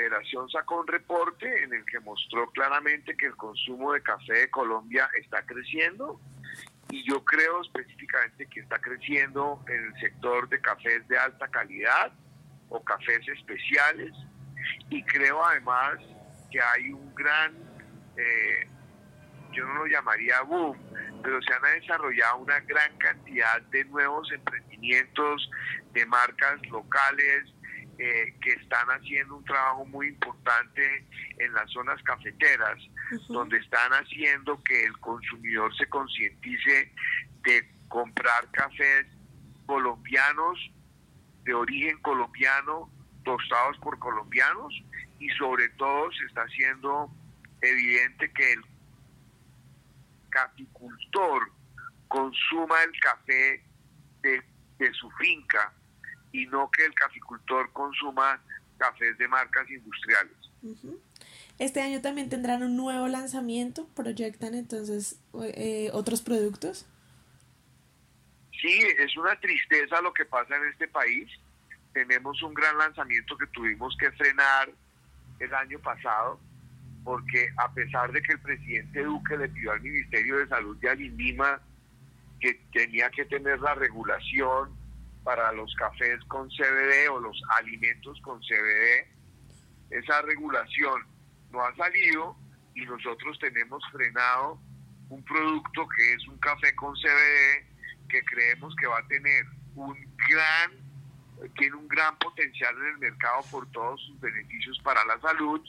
Confederación sacó un reporte en el que mostró claramente que el consumo de café de Colombia está creciendo y yo creo específicamente que está creciendo en el sector de cafés de alta calidad o cafés especiales y creo además que hay un gran, eh, yo no lo llamaría boom, pero se han desarrollado una gran cantidad de nuevos emprendimientos de marcas locales, eh, que están haciendo un trabajo muy importante en las zonas cafeteras, donde están haciendo que el consumidor se concientice de comprar cafés colombianos, de origen colombiano, tostados por colombianos, y sobre todo se está haciendo evidente que el caficultor consuma el café de, de su finca y no que el caficultor consuma cafés de marcas industriales. Este año también tendrán un nuevo lanzamiento, proyectan entonces eh, otros productos. Sí, es una tristeza lo que pasa en este país. Tenemos un gran lanzamiento que tuvimos que frenar el año pasado, porque a pesar de que el presidente Duque le pidió al Ministerio de Salud de Alinima que tenía que tener la regulación para los cafés con CBD o los alimentos con CBD. Esa regulación no ha salido y nosotros tenemos frenado un producto que es un café con CBD que creemos que va a tener un gran tiene un gran potencial en el mercado por todos sus beneficios para la salud